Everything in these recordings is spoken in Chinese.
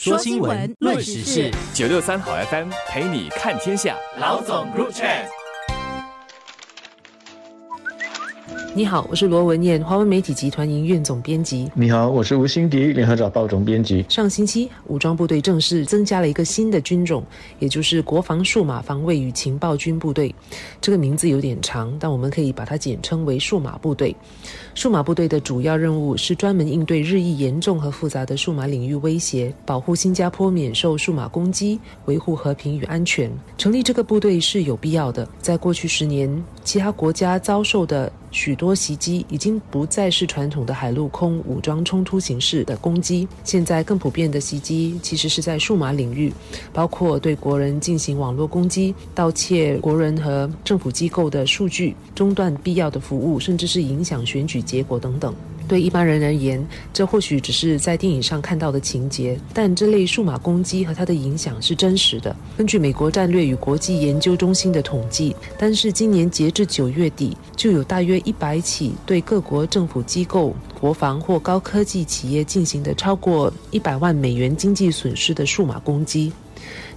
说新闻，论时事，九六三好 FM 陪你看天下。老总 Group Chat。你好，我是罗文燕，华文媒体集团营运总编辑。你好，我是吴欣迪，联合早报总编辑。上星期，武装部队正式增加了一个新的军种，也就是国防数码防卫与情报军部队。这个名字有点长，但我们可以把它简称为数码部队。数码部队的主要任务是专门应对日益严重和复杂的数码领域威胁，保护新加坡免受数码攻击，维护和平与安全。成立这个部队是有必要的。在过去十年，其他国家遭受的许多袭击已经不再是传统的海陆空武装冲突形式的攻击，现在更普遍的袭击其实是在数码领域，包括对国人进行网络攻击、盗窃国人和政府机构的数据、中断必要的服务，甚至是影响选举。结果等等，对一般人而言，这或许只是在电影上看到的情节，但这类数码攻击和它的影响是真实的。根据美国战略与国际研究中心的统计，单是今年截至九月底，就有大约一百起对各国政府机构、国防或高科技企业进行的超过一百万美元经济损失的数码攻击。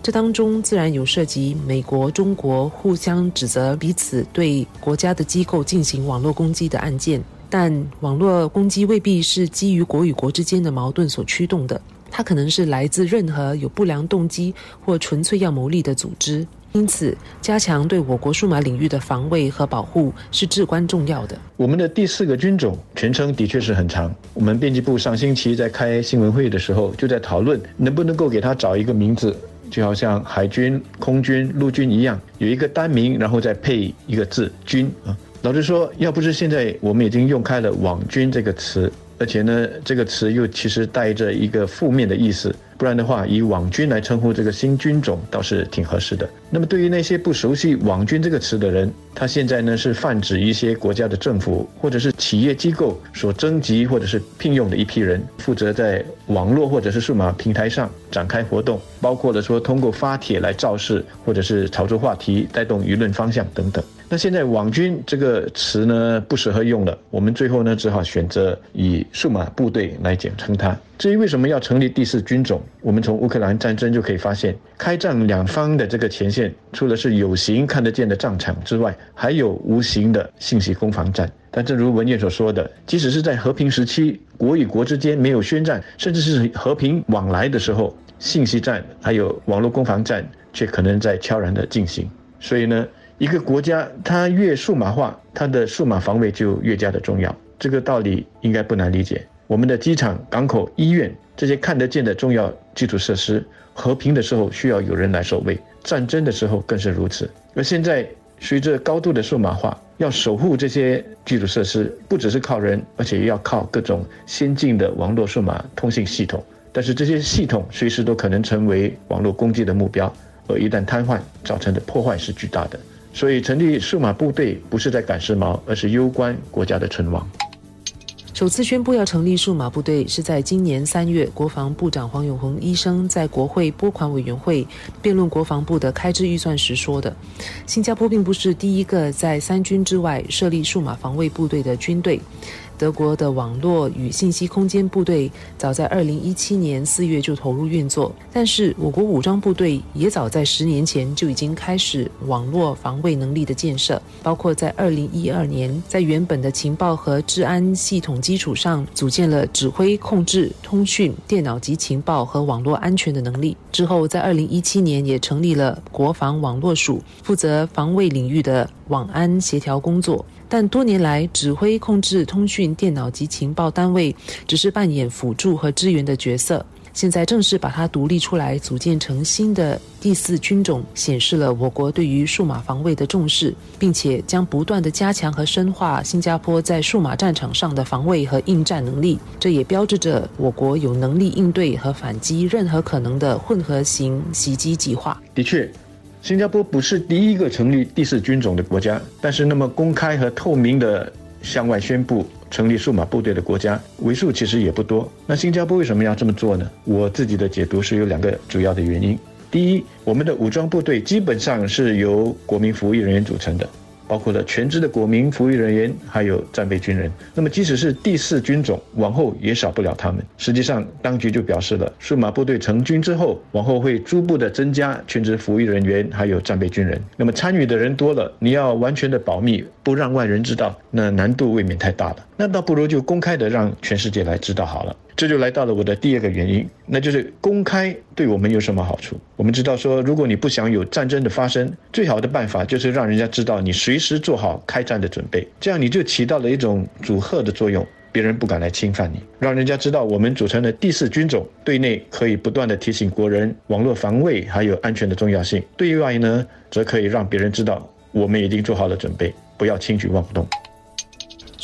这当中自然有涉及美国、中国互相指责彼此对国家的机构进行网络攻击的案件。但网络攻击未必是基于国与国之间的矛盾所驱动的，它可能是来自任何有不良动机或纯粹要牟利的组织。因此，加强对我国数码领域的防卫和保护是至关重要的。我们的第四个军种全称的确是很长。我们编辑部上星期在开新闻会的时候，就在讨论能不能够给它找一个名字，就好像海军、空军、陆军一样，有一个单名，然后再配一个字“军”啊。老实说，要不是现在我们已经用开了“网军”这个词，而且呢，这个词又其实带着一个负面的意思。不然的话，以网军来称呼这个新军种倒是挺合适的。那么，对于那些不熟悉“网军”这个词的人，他现在呢是泛指一些国家的政府或者是企业机构所征集或者是聘用的一批人，负责在网络或者是数码平台上展开活动，包括了说通过发帖来造势，或者是炒作话题、带动舆论方向等等。那现在“网军”这个词呢不适合用了，我们最后呢只好选择以数码部队来简称它。至于为什么要成立第四军种，我们从乌克兰战争就可以发现，开战两方的这个前线，除了是有形看得见的战场之外，还有无形的信息攻防战。但正如文件所说的，即使是在和平时期，国与国之间没有宣战，甚至是和平往来的时候，信息战还有网络攻防战却可能在悄然的进行。所以呢，一个国家它越数码化，它的数码防卫就越加的重要。这个道理应该不难理解。我们的机场、港口、医院这些看得见的重要基础设施，和平的时候需要有人来守卫，战争的时候更是如此。而现在随着高度的数码化，要守护这些基础设施，不只是靠人，而且要靠各种先进的网络数码通信系统。但是这些系统随时都可能成为网络攻击的目标，而一旦瘫痪，造成的破坏是巨大的。所以成立数码部队不是在赶时髦，而是攸关国家的存亡。首次宣布要成立数码部队，是在今年三月，国防部长黄永红医生在国会拨款委员会辩论国防部的开支预算时说的。新加坡并不是第一个在三军之外设立数码防卫部队的军队。德国的网络与信息空间部队早在二零一七年四月就投入运作，但是我国武装部队也早在十年前就已经开始网络防卫能力的建设，包括在二零一二年在原本的情报和治安系统基础上组建了指挥、控制、通讯、电脑及情报和网络安全的能力。之后在二零一七年也成立了国防网络署，负责防卫领域的网安协调工作。但多年来，指挥、控制、通讯、电脑及情报单位只是扮演辅助和支援的角色。现在正式把它独立出来，组建成新的第四军种，显示了我国对于数码防卫的重视，并且将不断的加强和深化新加坡在数码战场上的防卫和应战能力。这也标志着我国有能力应对和反击任何可能的混合型袭击计划。的确。新加坡不是第一个成立第四军种的国家，但是那么公开和透明的向外宣布成立数码部队的国家为数其实也不多。那新加坡为什么要这么做呢？我自己的解读是有两个主要的原因。第一，我们的武装部队基本上是由国民服役人员组成的。包括了全职的国民服役人员，还有战备军人。那么，即使是第四军种，往后也少不了他们。实际上，当局就表示了，数码部队成军之后，往后会逐步的增加全职服役人员，还有战备军人。那么，参与的人多了，你要完全的保密，不让外人知道，那难度未免太大了。那倒不如就公开的让全世界来知道好了。这就来到了我的第二个原因，那就是公开对我们有什么好处？我们知道说，如果你不想有战争的发生，最好的办法就是让人家知道你随时做好开战的准备，这样你就起到了一种阻吓的作用，别人不敢来侵犯你，让人家知道我们组成的第四军种对内可以不断的提醒国人网络防卫还有安全的重要性，对外呢，则可以让别人知道我们已经做好了准备，不要轻举妄动。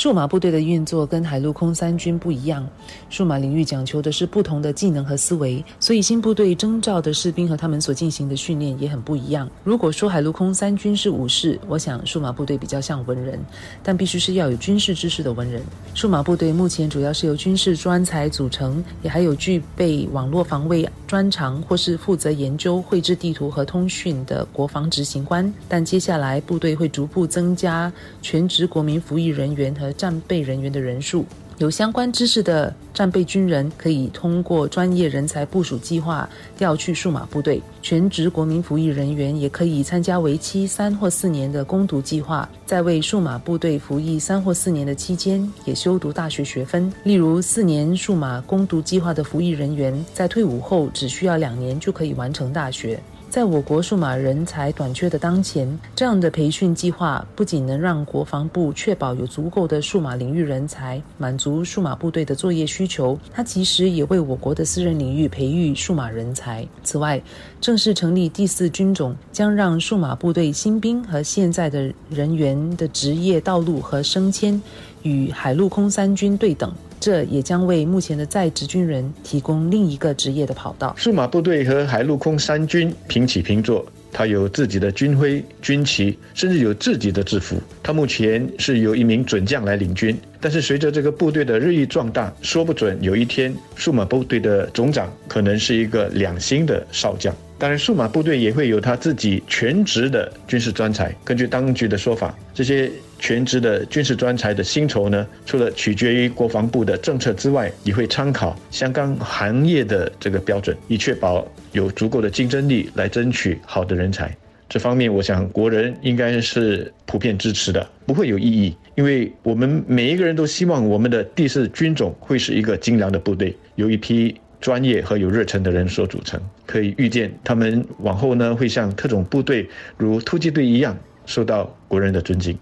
数码部队的运作跟海陆空三军不一样，数码领域讲求的是不同的技能和思维，所以新部队征召的士兵和他们所进行的训练也很不一样。如果说海陆空三军是武士，我想数码部队比较像文人，但必须是要有军事知识的文人。数码部队目前主要是由军事专才组成，也还有具备网络防卫专长或是负责研究绘制地图和通讯的国防执行官。但接下来部队会逐步增加全职国民服役人员和战备人员的人数，有相关知识的战备军人可以通过专业人才部署计划调去数码部队；全职国民服役人员也可以参加为期三或四年的攻读计划，在为数码部队服役三或四年的期间，也修读大学学分。例如，四年数码攻读计划的服役人员，在退伍后只需要两年就可以完成大学。在我国数码人才短缺的当前，这样的培训计划不仅能让国防部确保有足够的数码领域人才，满足数码部队的作业需求，它其实也为我国的私人领域培育数码人才。此外，正式成立第四军种，将让数码部队新兵和现在的人员的职业道路和升迁与海陆空三军对等。这也将为目前的在职军人提供另一个职业的跑道。数码部队和海陆空三军平起平坐，它有自己的军徽、军旗，甚至有自己的制服。它目前是由一名准将来领军，但是随着这个部队的日益壮大，说不准有一天数码部队的总长可能是一个两星的少将。当然，数码部队也会有他自己全职的军事专才。根据当局的说法，这些全职的军事专才的薪酬呢，除了取决于国防部的政策之外，也会参考相关行业的这个标准，以确保有足够的竞争力来争取好的人才。这方面，我想国人应该是普遍支持的，不会有异议，因为我们每一个人都希望我们的第四军种会是一个精良的部队，由一批。专业和有热忱的人所组成，可以预见他们往后呢会像特种部队如突击队一样受到国人的尊敬。